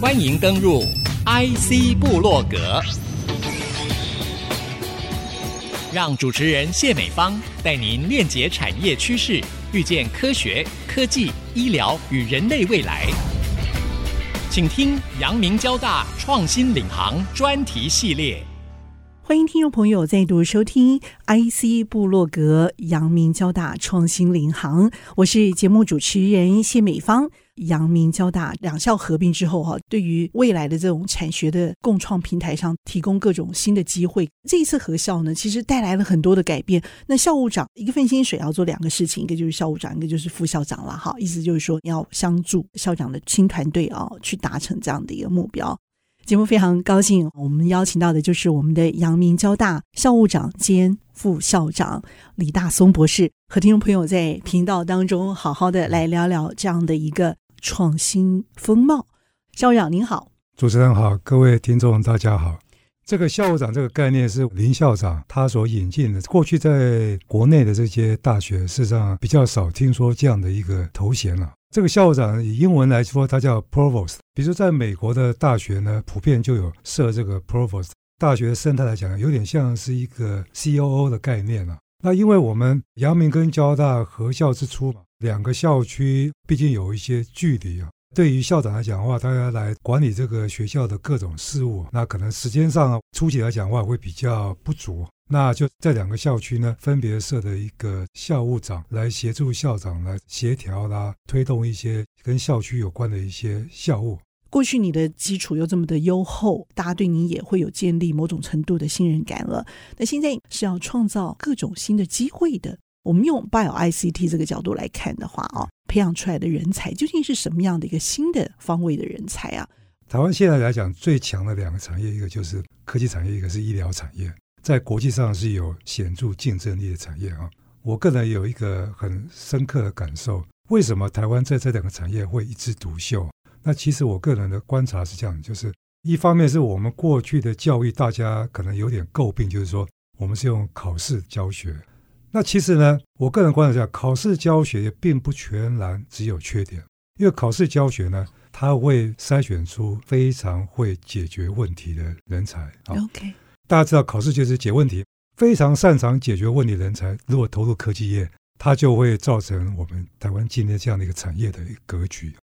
欢迎登入 IC 部落格，让主持人谢美芳带您链接产业趋势，遇见科学、科技、医疗与人类未来。请听阳明交大创新领航专题系列。欢迎听众朋友再度收听 IC 部落格阳明交大创新领航，我是节目主持人谢美芳。阳明交大两校合并之后，哈，对于未来的这种产学的共创平台上提供各种新的机会。这一次合校呢，其实带来了很多的改变。那校务长一个份薪水要做两个事情，一个就是校务长，一个就是副校长了，哈，意思就是说要相助校长的新团队啊，去达成这样的一个目标。节目非常高兴，我们邀请到的就是我们的阳明交大校务长兼副校长李大松博士，和听众朋友在频道当中好好的来聊聊这样的一个创新风貌。校长您好，主持人好，各位听众大家好。这个校长这个概念是林校长他所引进的，过去在国内的这些大学事实上比较少听说这样的一个头衔了。这个校长以英文来说，他叫 Provost。比如说，在美国的大学呢，普遍就有设这个 Provost。大学生态来讲，有点像是一个 COO 的概念啊。那因为我们阳明跟交大合校之初嘛，两个校区毕竟有一些距离啊。对于校长来讲的话，他要来管理这个学校的各种事务，那可能时间上初期来讲的话会比较不足。那就在两个校区呢，分别设的一个校务长来协助校长来协调啦，推动一些跟校区有关的一些校务。过去你的基础又这么的优厚，大家对你也会有建立某种程度的信任感了。那现在是要创造各种新的机会的。我们用 Bio ICT 这个角度来看的话啊，培养出来的人才究竟是什么样的一个新的方位的人才啊？台湾现在来讲最强的两个产业，一个就是科技产业，一个是医疗产业。在国际上是有显著竞争力的产业啊！我个人有一个很深刻的感受：为什么台湾在这两个产业会一枝独秀？那其实我个人的观察是这样，就是一方面是我们过去的教育，大家可能有点诟病，就是说我们是用考试教学。那其实呢，我个人观察下，考试教学也并不全然只有缺点，因为考试教学呢，它会筛选出非常会解决问题的人才。OK。大家知道，考试就是解问题，非常擅长解决问题的人才，如果投入科技业，它就会造成我们台湾今天这样的一个产业的一个格局。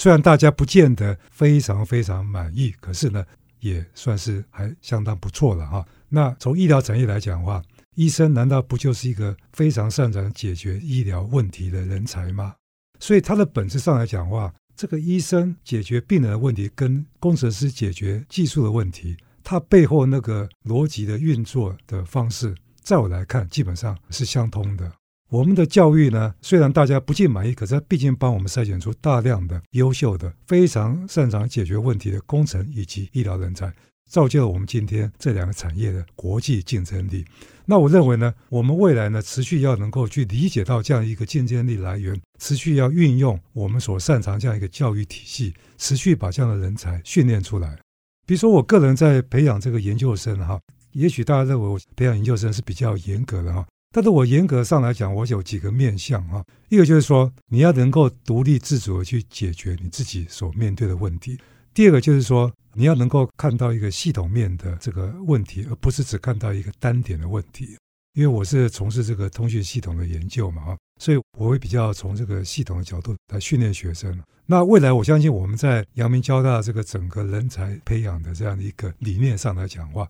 虽然大家不见得非常非常满意，可是呢，也算是还相当不错了哈。那从医疗产业来讲的话，医生难道不就是一个非常擅长解决医疗问题的人才吗？所以他的本质上来讲话，这个医生解决病人的问题，跟工程师解决技术的问题。它背后那个逻辑的运作的方式，在我来看，基本上是相通的。我们的教育呢，虽然大家不尽满意，可是它毕竟帮我们筛选出大量的优秀的、非常擅长解决问题的工程以及医疗人才，造就了我们今天这两个产业的国际竞争力。那我认为呢，我们未来呢，持续要能够去理解到这样一个竞争力来源，持续要运用我们所擅长这样一个教育体系，持续把这样的人才训练出来。比如说，我个人在培养这个研究生哈，也许大家认为我培养研究生是比较严格的哈，但是我严格上来讲，我有几个面向哈。一个就是说，你要能够独立自主的去解决你自己所面对的问题；第二个就是说，你要能够看到一个系统面的这个问题，而不是只看到一个单点的问题。因为我是从事这个通讯系统的研究嘛啊，所以我会比较从这个系统的角度来训练学生。那未来，我相信我们在阳明交大这个整个人才培养的这样的一个理念上来讲话，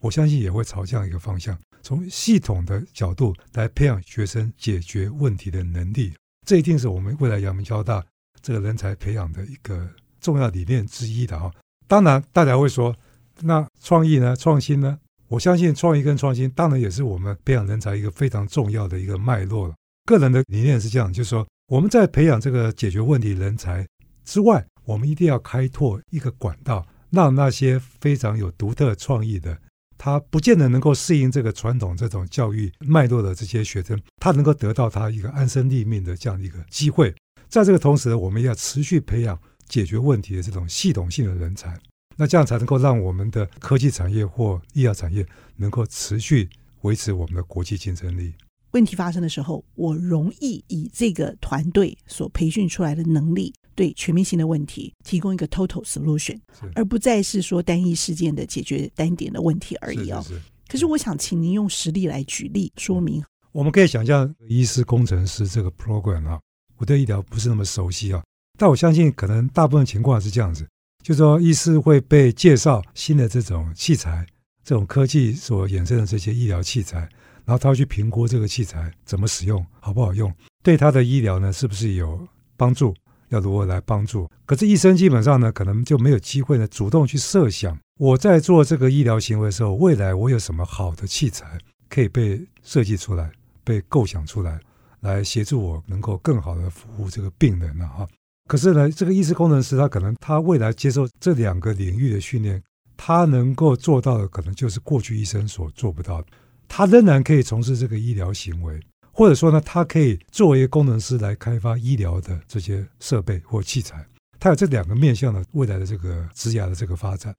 我相信也会朝这样一个方向，从系统的角度来培养学生解决问题的能力。这一定是我们未来阳明交大这个人才培养的一个重要理念之一的哈。当然，大家会说，那创意呢？创新呢？我相信创意跟创新，当然也是我们培养人才一个非常重要的一个脉络了。个人的理念是这样，就是说。我们在培养这个解决问题人才之外，我们一定要开拓一个管道，让那些非常有独特创意的，他不见得能够适应这个传统这种教育脉络的这些学生，他能够得到他一个安身立命的这样的一个机会。在这个同时，我们要持续培养解决问题的这种系统性的人才，那这样才能够让我们的科技产业或医疗产业能够持续维持我们的国际竞争力。问题发生的时候，我容易以这个团队所培训出来的能力对全面性的问题提供一个 total solution，而不再是说单一事件的解决单点的问题而已哦。是是是。可是我想请您用实例来举例说明。我们可以想象医师工程师这个 program 啊，我对医疗不是那么熟悉啊，但我相信可能大部分情况是这样子，就是说医师会被介绍新的这种器材，这种科技所衍生的这些医疗器材。然后他会去评估这个器材怎么使用，好不好用，对他的医疗呢是不是有帮助，要如何来帮助？可是医生基本上呢，可能就没有机会呢主动去设想，我在做这个医疗行为的时候，未来我有什么好的器材可以被设计出来、被构想出来，来协助我能够更好的服务这个病人呢？哈，可是呢，这个医师工程师他可能他未来接受这两个领域的训练，他能够做到的可能就是过去医生所做不到的。他仍然可以从事这个医疗行为，或者说呢，他可以作为一个工程师来开发医疗的这些设备或器材。他有这两个面向的未来的这个职涯的这个发展。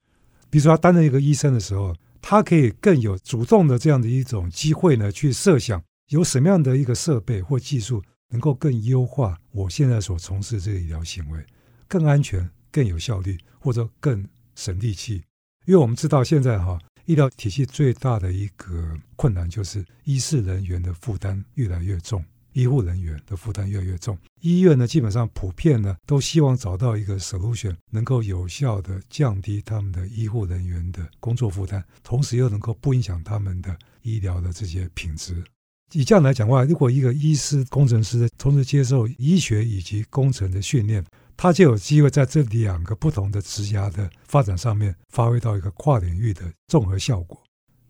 比如说，他担任一个医生的时候，他可以更有主动的这样的一种机会呢，去设想有什么样的一个设备或技术能够更优化我现在所从事这个医疗行为，更安全、更有效率，或者更省力气。因为我们知道现在哈。医疗体系最大的一个困难就是医事人员的负担越来越重，医护人员的负担越来越重。医院呢，基本上普遍呢都希望找到一个 solution，能够有效地降低他们的医护人员的工作负担，同时又能够不影响他们的医疗的这些品质。以这样来讲的话，如果一个医师工程师同时接受医学以及工程的训练，他就有机会在这两个不同的职涯的发展上面，发挥到一个跨领域的综合效果。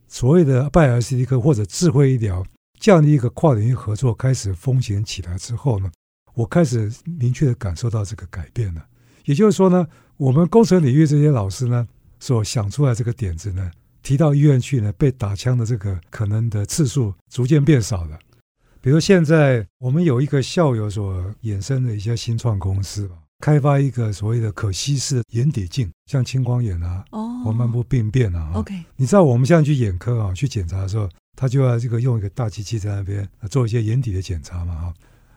所谓的拜尔斯蒂克或者智慧医疗这样的一个跨领域合作开始风行起来之后呢，我开始明确的感受到这个改变了。也就是说呢，我们工程领域这些老师呢，所想出来这个点子呢，提到医院去呢，被打枪的这个可能的次数逐渐变少了。比如现在我们有一个校友所衍生的一些新创公司吧。开发一个所谓的可吸式眼底镜，像青光眼啊，哦，或漫步病变啊。OK，你知道我们现在去眼科啊，去检查的时候，他就要这个用一个大机器在那边做一些眼底的检查嘛，哈。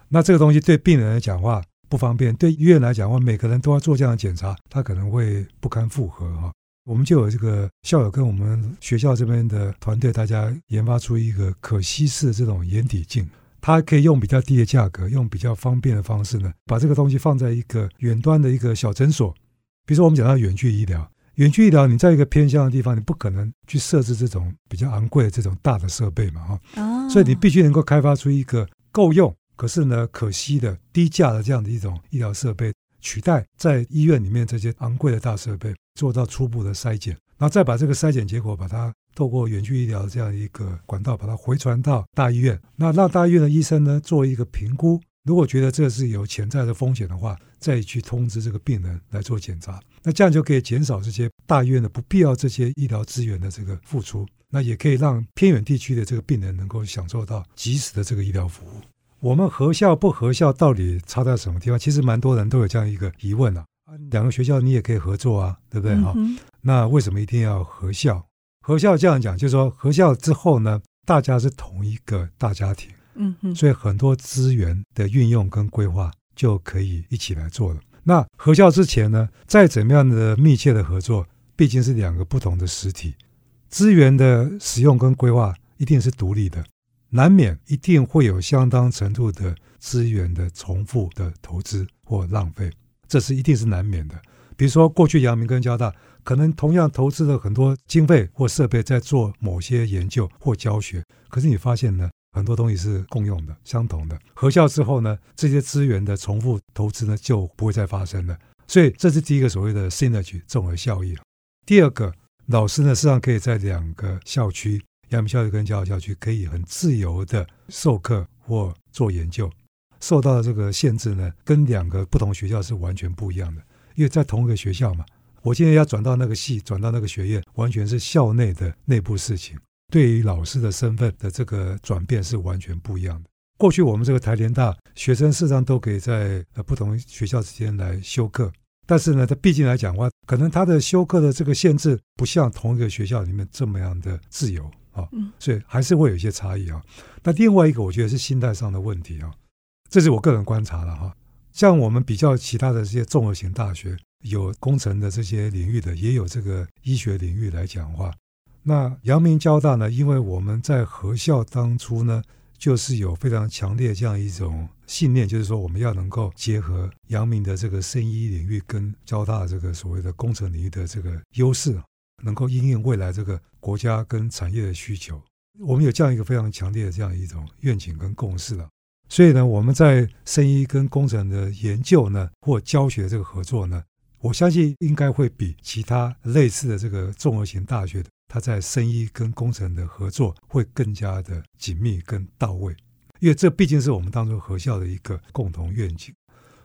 那这个东西对病人来讲话不方便，对医院来讲话，每个人都要做这样的检查，他可能会不堪负荷哈。我们就有这个校友跟我们学校这边的团队，大家研发出一个可吸式的这种眼底镜。它可以用比较低的价格，用比较方便的方式呢，把这个东西放在一个远端的一个小诊所。比如说，我们讲到远距医疗，远距医疗，你在一个偏乡的地方，你不可能去设置这种比较昂贵的这种大的设备嘛，哈。所以你必须能够开发出一个够用，可是呢可惜的低价的这样的一种医疗设备，取代在医院里面这些昂贵的大设备，做到初步的筛检，然后再把这个筛检结果把它。透过远距医疗这样一个管道，把它回传到大医院，那让大医院的医生呢做一个评估，如果觉得这是有潜在的风险的话，再去通知这个病人来做检查，那这样就可以减少这些大医院的不必要这些医疗资源的这个付出，那也可以让偏远地区的这个病人能够享受到及时的这个医疗服务。我们合校不合校到底差在什么地方？其实蛮多人都有这样一个疑问啊。两个学校你也可以合作啊，对不对？哈、嗯，那为什么一定要合校？合校这样讲，就是说合校之后呢，大家是同一个大家庭，嗯嗯，所以很多资源的运用跟规划就可以一起来做了。那合校之前呢，再怎么样的密切的合作，毕竟是两个不同的实体，资源的使用跟规划一定是独立的，难免一定会有相当程度的资源的重复的投资或浪费，这是一定是难免的。比如说过去阳明跟交大。可能同样投资了很多经费或设备在做某些研究或教学，可是你发现呢，很多东西是共用的、相同的。合校之后呢，这些资源的重复投资呢就不会再发生了。所以这是第一个所谓的 synergy 综合效益。第二个，老师呢实际上可以在两个校区，阳明校区跟交大校区，可以很自由的授课或做研究，受到的这个限制呢，跟两个不同学校是完全不一样的，因为在同一个学校嘛。我今天要转到那个系，转到那个学院，完全是校内的内部事情。对于老师的身份的这个转变是完全不一样的。过去我们这个台联大学生事实上都可以在呃不同学校之间来修课，但是呢，它毕竟来讲的话，可能它的修课的这个限制不像同一个学校里面这么样的自由啊，所以还是会有一些差异啊。那另外一个，我觉得是心态上的问题啊，这是我个人观察了哈。像我们比较其他的这些综合型大学，有工程的这些领域的，也有这个医学领域来讲话，那阳明交大呢，因为我们在合校当初呢，就是有非常强烈这样一种信念，就是说我们要能够结合阳明的这个生医领域跟交大这个所谓的工程领域的这个优势，能够应应未来这个国家跟产业的需求，我们有这样一个非常强烈的这样一种愿景跟共识了。所以呢，我们在生医跟工程的研究呢，或教学这个合作呢，我相信应该会比其他类似的这个综合型大学的。它在生医跟工程的合作会更加的紧密跟到位，因为这毕竟是我们当初合校的一个共同愿景，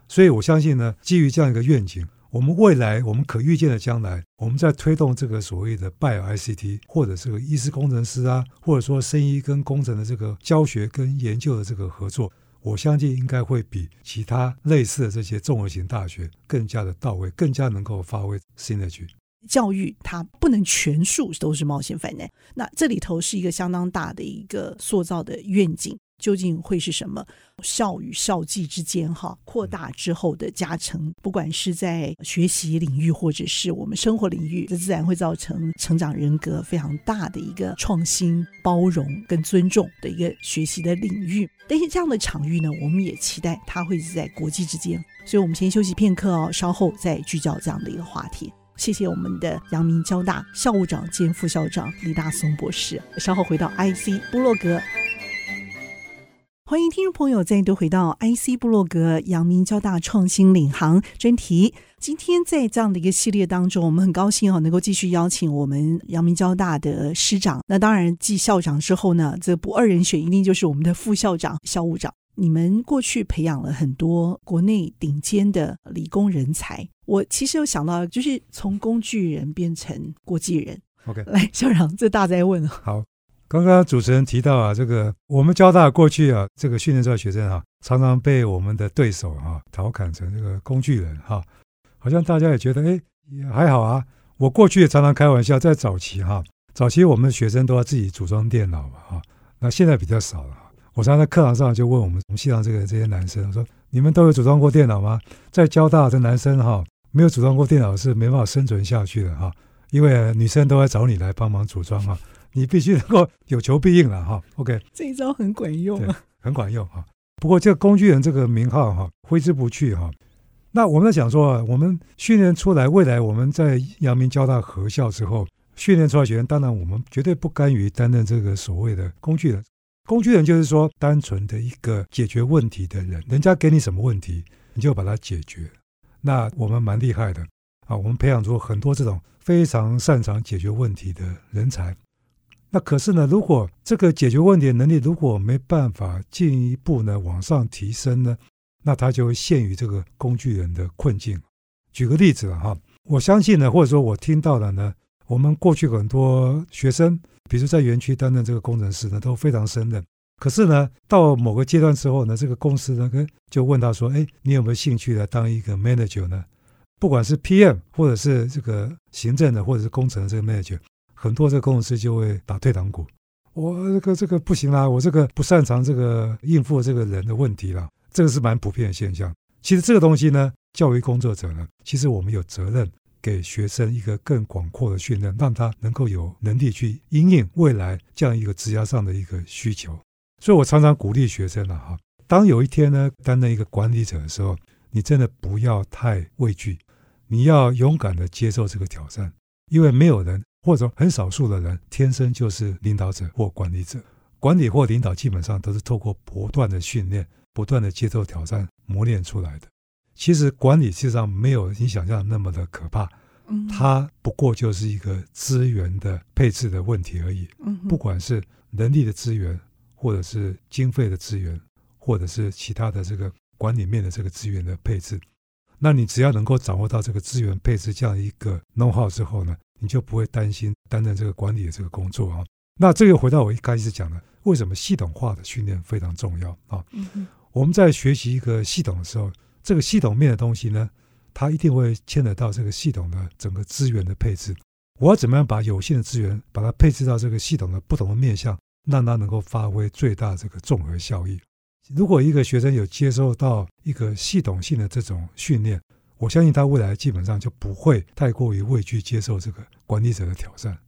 所以我相信呢，基于这样一个愿景，我们未来我们可预见的将来，我们在推动这个所谓的 Bio ICT 或者这个医师工程师啊，或者说生医跟工程的这个教学跟研究的这个合作，我相信应该会比其他类似的这些综合型大学更加的到位，更加能够发挥 synergy。教育它不能全数都是冒险犯难，那这里头是一个相当大的一个塑造的愿景，究竟会是什么？校与校际之间哈扩大之后的加成，不管是在学习领域或者是我们生活领域，这自然会造成成长人格非常大的一个创新、包容跟尊重的一个学习的领域。但是这样的场域呢，我们也期待它会是在国际之间。所以我们先休息片刻哦，稍后再聚焦这样的一个话题。谢谢我们的阳明交大校务长兼副校长李大松博士。稍后回到 IC 部落格，欢迎听众朋友再度回到 IC 部落格阳明交大创新领航专题。今天在这样的一个系列当中，我们很高兴啊，能够继续邀请我们阳明交大的师长。那当然，继校长之后呢，这不二人选一定就是我们的副校长、校务长。你们过去培养了很多国内顶尖的理工人才，我其实有想到，就是从工具人变成国际人。OK，来校长，这大灾问。好，刚刚主持人提到啊，这个我们交大过去啊，这个训练出来学生啊，常常被我们的对手啊调侃成这个工具人哈，好像大家也觉得哎也还好啊。我过去也常常开玩笑，在早期哈，早期我们学生都要自己组装电脑嘛哈，那现在比较少了。我常常在课堂上就问我们我们系上这个这些男生，我说：“你们都有组装过电脑吗？在交大的男生哈，没有组装过电脑是没办法生存下去的哈，因为女生都会找你来帮忙组装哈，你必须能够有求必应了哈。OK，这一招很管用，对，很管用哈。不过这个工具人这个名号哈挥之不去哈。那我们在想说啊，我们训练出来，未来我们在阳明交大合校之后训练出来学员，当然我们绝对不甘于担任这个所谓的工具人。工具人就是说，单纯的一个解决问题的人，人家给你什么问题，你就把它解决。那我们蛮厉害的啊，我们培养出很多这种非常擅长解决问题的人才。那可是呢，如果这个解决问题的能力如果没办法进一步呢往上提升呢，那他就会陷于这个工具人的困境。举个例子哈，我相信呢，或者说我听到的呢，我们过去很多学生。比如在园区担任这个工程师呢，都非常胜任。可是呢，到某个阶段之后呢，这个公司呢，就问他说：“哎，你有没有兴趣来当一个 manager 呢？不管是 PM 或者是这个行政的，或者是工程的这个 manager，很多这个工程师就会打退堂鼓。我这个这个不行啦，我这个不擅长这个应付这个人的问题啦。这个是蛮普遍的现象。其实这个东西呢，教育工作者呢，其实我们有责任。”给学生一个更广阔的训练，让他能够有能力去因应未来这样一个职业上的一个需求。所以我常常鼓励学生了哈，当有一天呢担任一个管理者的时候，你真的不要太畏惧，你要勇敢的接受这个挑战，因为没有人或者很少数的人天生就是领导者或管理者。管理或领导基本上都是透过不断的训练、不断的接受挑战磨练出来的。其实管理实际上没有你想象那么的可怕，它不过就是一个资源的配置的问题而已。不管是人力的资源，或者是经费的资源，或者是其他的这个管理面的这个资源的配置，那你只要能够掌握到这个资源配置这样一个 know-how 之后呢，你就不会担心担任这个管理的这个工作啊。那这个回到我一开始讲的，为什么系统化的训练非常重要啊？我们在学习一个系统的时候。这个系统面的东西呢，它一定会牵扯到这个系统的整个资源的配置。我要怎么样把有限的资源把它配置到这个系统的不同的面向，让它能够发挥最大这个综合效益？如果一个学生有接受到一个系统性的这种训练，我相信他未来基本上就不会太过于畏惧接受这个管理者的挑战。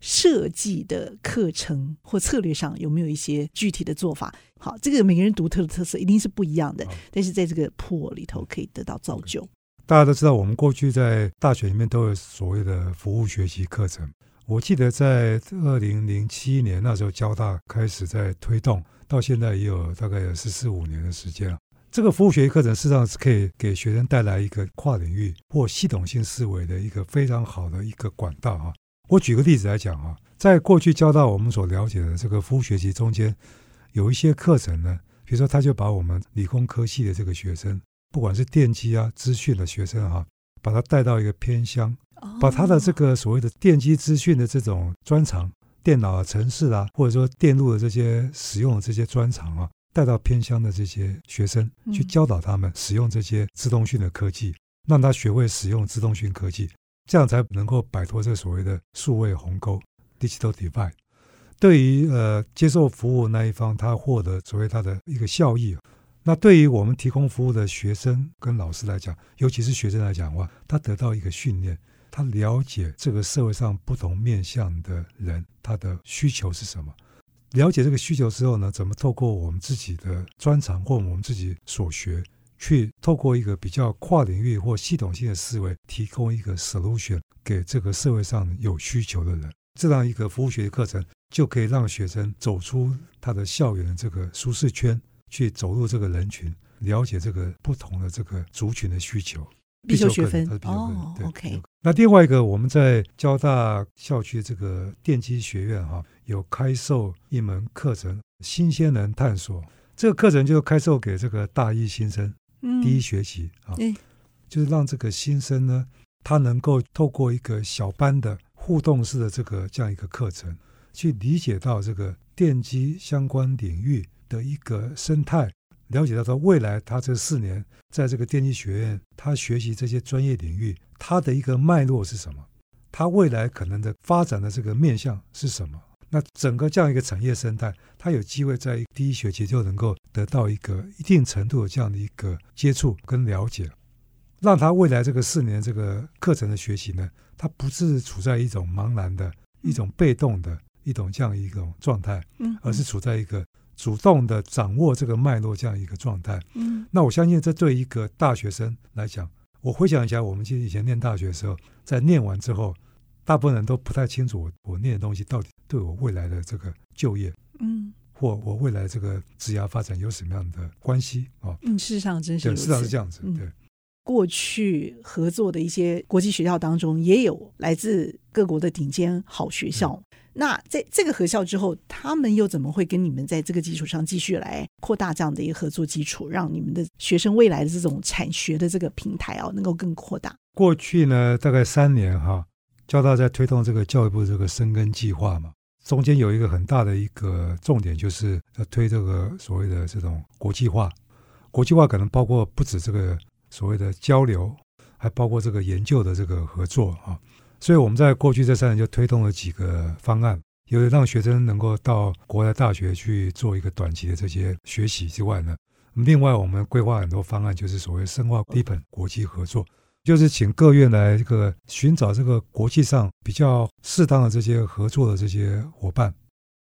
设计的课程或策略上有没有一些具体的做法？好，这个每个人独特的特色一定是不一样的，但是在这个 pool 里头可以得到造就。大家都知道，我们过去在大学里面都有所谓的服务学习课程。我记得在二零零七年那时候，交大开始在推动，到现在也有大概有十四五年的时间了。这个服务学习课程事实上是可以给学生带来一个跨领域或系统性思维的一个非常好的一个管道啊。我举个例子来讲啊，在过去交大我们所了解的这个服务学习中间，有一些课程呢，比如说他就把我们理工科系的这个学生，不管是电机啊、资讯的学生哈，把他带到一个偏乡，把他的这个所谓的电机资讯的这种专长、电脑啊、城市啊，或者说电路的这些使用的这些专长啊，带到偏乡的这些学生去教导他们使用这些自动讯的科技，让他学会使用自动讯科技。这样才能够摆脱这所谓的数位鸿沟 （digital divide）。对于呃接受服务那一方，他获得所谓他的一个效益。那对于我们提供服务的学生跟老师来讲，尤其是学生来讲的话，他得到一个训练，他了解这个社会上不同面向的人，他的需求是什么。了解这个需求之后呢，怎么透过我们自己的专长或我们自己所学。去透过一个比较跨领域或系统性的思维，提供一个 solution 给这个社会上有需求的人，这样一个服务学习课程就可以让学生走出他的校园的这个舒适圈，去走入这个人群，了解这个不同的这个族群的需求。必修学分，哦，对，OK。那另外一个，我们在交大校区这个电机学院哈，有开授一门课程——新鲜人探索。这个课程就开授给这个大一新生。第一学期啊，就是让这个新生呢，他能够透过一个小班的互动式的这个这样一个课程，去理解到这个电机相关领域的一个生态，了解到说未来他这四年在这个电机学院，他学习这些专业领域，他的一个脉络是什么？他未来可能的发展的这个面向是什么？那整个这样一个产业生态，他有机会在第一学期就能够得到一个一定程度的这样的一个接触跟了解，让他未来这个四年这个课程的学习呢，他不是处在一种茫然的、一种被动的一种这样一种状态，嗯而是处在一个主动的掌握这个脉络这样一个状态。嗯那我相信这对一个大学生来讲，我回想一下，我们其实以前念大学的时候，在念完之后。大部分人都不太清楚我我念的东西到底对我未来的这个就业，嗯，或我未来这个职业发展有什么样的关系啊？嗯，事实上真是，事实上是这样子。对，过去合作的一些国际学校当中，也有来自各国的顶尖好学校。那在这个合校之后，他们又怎么会跟你们在这个基础上继续来扩大这样的一个合作基础，让你们的学生未来的这种产学的这个平台啊，能够更扩大？过去呢，大概三年哈。交大在推动这个教育部这个深耕计划嘛，中间有一个很大的一个重点，就是要推这个所谓的这种国际化。国际化可能包括不止这个所谓的交流，还包括这个研究的这个合作啊。所以我们在过去这三年就推动了几个方案，有的让学生能够到国外大学去做一个短期的这些学习之外呢，另外我们规划很多方案，就是所谓深化 deepen 国际合作。就是请各院来这个寻找这个国际上比较适当的这些合作的这些伙伴，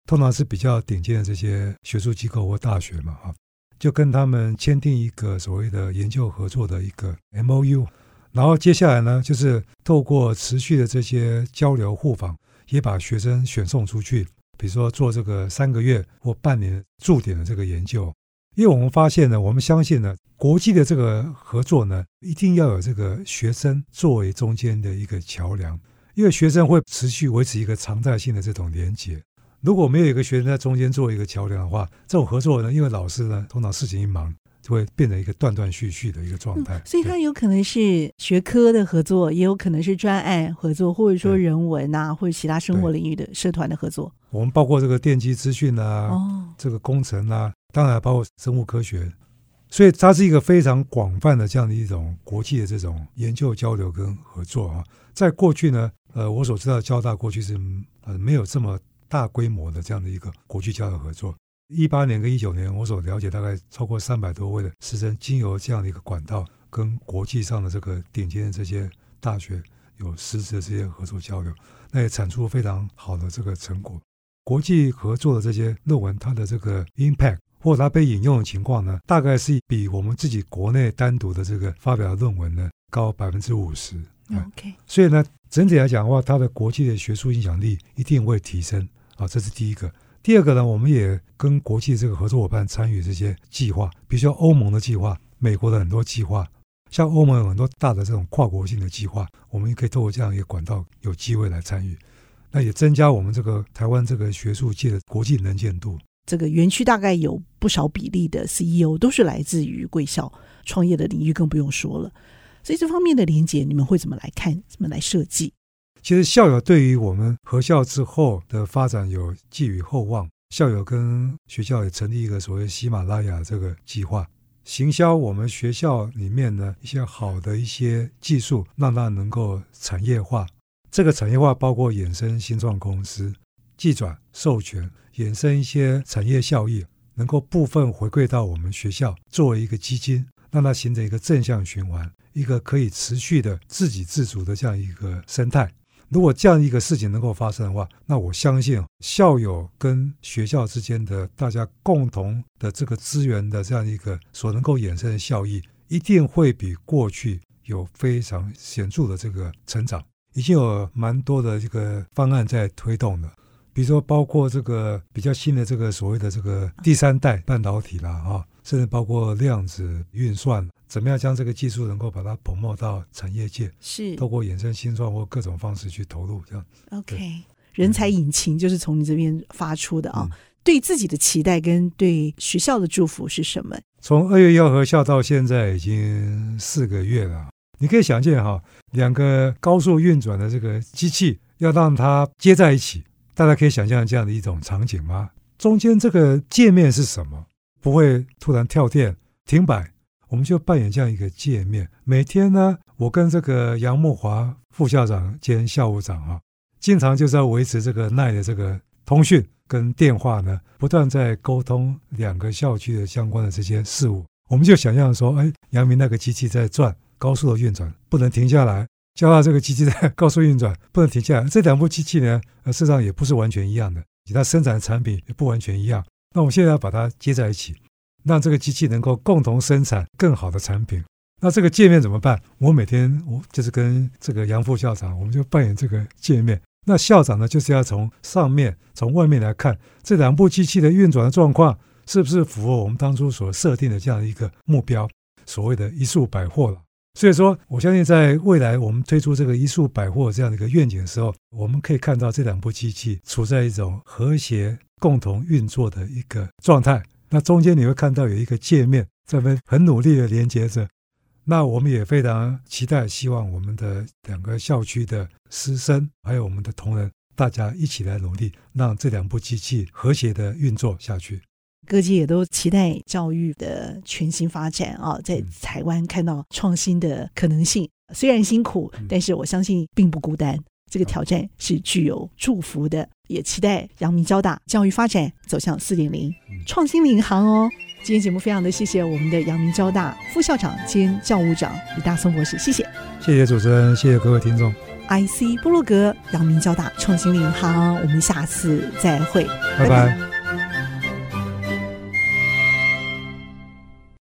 通常是比较顶尖的这些学术机构或大学嘛，啊，就跟他们签订一个所谓的研究合作的一个 MOU，然后接下来呢，就是透过持续的这些交流互访，也把学生选送出去，比如说做这个三个月或半年驻点的这个研究。因为我们发现呢，我们相信呢，国际的这个合作呢，一定要有这个学生作为中间的一个桥梁，因为学生会持续维持一个常态性的这种连接。如果没有一个学生在中间做一个桥梁的话，这种合作呢，因为老师呢，通常事情一忙，就会变成一个断断续续的一个状态。嗯，所以它有可能是学科的合作，也有可能是专案合作，或者说人文啊，或者其他生活领域的社团的合作。我们包括这个电机资讯啊，哦，这个工程啊。当然包括生物科学，所以它是一个非常广泛的这样的一种国际的这种研究交流跟合作啊。在过去呢，呃，我所知道的交大过去是呃没有这么大规模的这样的一个国际交流合作。一八年跟一九年，我所了解大概超过三百多位的师生，经由这样的一个管道，跟国际上的这个顶尖的这些大学有实质的这些合作交流，那也产出非常好的这个成果。国际合作的这些论文，它的这个 impact 或者它被引用的情况呢，大概是比我们自己国内单独的这个发表的论文呢高百分之五十。OK，所以呢，整体来讲的话，它的国际的学术影响力一定会提升啊，这是第一个。第二个呢，我们也跟国际这个合作伙伴参与这些计划，比如说欧盟的计划、美国的很多计划，像欧盟有很多大的这种跨国性的计划，我们也可以透过这样一个管道有机会来参与，那也增加我们这个台湾这个学术界的国际能见度。这个园区大概有不少比例的 CEO 都是来自于贵校，创业的领域更不用说了。所以这方面的连接，你们会怎么来看？怎么来设计？其实校友对于我们合校之后的发展有寄予厚望。校友跟学校也成立一个所谓喜马拉雅这个计划，行销我们学校里面呢一些好的一些技术，让它能够产业化。这个产业化包括衍生新创公司、技转、授权，衍生一些产业效益，能够部分回馈到我们学校作为一个基金，让它形成一个正向循环。一个可以持续的自给自足的这样一个生态，如果这样一个事情能够发生的话，那我相信校友跟学校之间的大家共同的这个资源的这样一个所能够衍生的效益，一定会比过去有非常显著的这个成长。已经有蛮多的这个方案在推动了，比如说包括这个比较新的这个所谓的这个第三代半导体啦，哈，甚至包括量子运算。怎么样将这个技术能够把它 promote 到产业界？是透过衍生新创或各种方式去投入这样。OK，人才引擎就是从你这边发出的啊。嗯、对自己的期待跟对学校的祝福是什么？从二月要合校到现在已经四个月了，你可以想见哈，两个高速运转的这个机器要让它接在一起，大家可以想象这样的一种场景吗？中间这个界面是什么？不会突然跳电停摆？我们就扮演这样一个界面，每天呢，我跟这个杨慕华副校长兼校务长啊，经常就是要维持这个赖的这个通讯跟电话呢，不断在沟通两个校区的相关的这些事务。我们就想象说，哎，阳明那个机器在转，高速的运转，不能停下来；交大这个机器在高速运转，不能停下来。这两部机器呢，呃，事实上也不是完全一样的，其他生产的产品也不完全一样。那我们现在要把它接在一起。让这个机器能够共同生产更好的产品，那这个界面怎么办？我每天我就是跟这个杨副校长，我们就扮演这个界面。那校长呢，就是要从上面、从外面来看这两部机器的运转的状况，是不是符合我们当初所设定的这样一个目标，所谓的一术百货了。所以说，我相信在未来我们推出这个一术百货这样的一个愿景的时候，我们可以看到这两部机器处在一种和谐共同运作的一个状态。那中间你会看到有一个界面这边很努力的连接着，那我们也非常期待，希望我们的两个校区的师生还有我们的同仁，大家一起来努力，让这两部机器和谐的运作下去。各界也都期待教育的全新发展啊，在台湾看到创新的可能性，虽然辛苦，但是我相信并不孤单。这个挑战是具有祝福的，也期待阳明交大教育发展走向四点零，创新领航哦。今天节目非常的谢谢我们的阳明交大副校长兼教务长李大松博士，谢谢，谢谢主持人，谢谢各位听众。IC 波洛格阳明交大创新领航，我们下次再会，拜拜。拜拜。